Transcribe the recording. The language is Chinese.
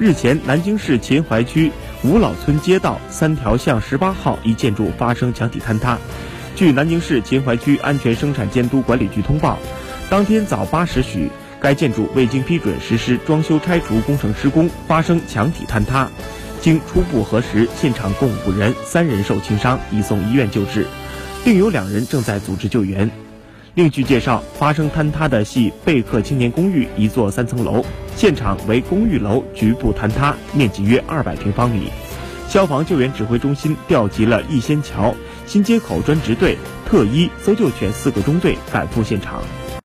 日前，南京市秦淮区五老村街道三条巷十八号一建筑发生墙体坍塌。据南京市秦淮区安全生产监督管理局通报，当天早八时许，该建筑未经批准实施装修拆除工程施工，发生墙体坍塌。经初步核实，现场共五人，三人受轻伤，已送医院救治，另有两人正在组织救援。另据介绍，发生坍塌的系贝克青年公寓一座三层楼，现场为公寓楼局部坍塌，面积约二百平方米。消防救援指挥中心调集了逸仙桥、新街口专职队、特一、搜救犬四个中队赶赴现场。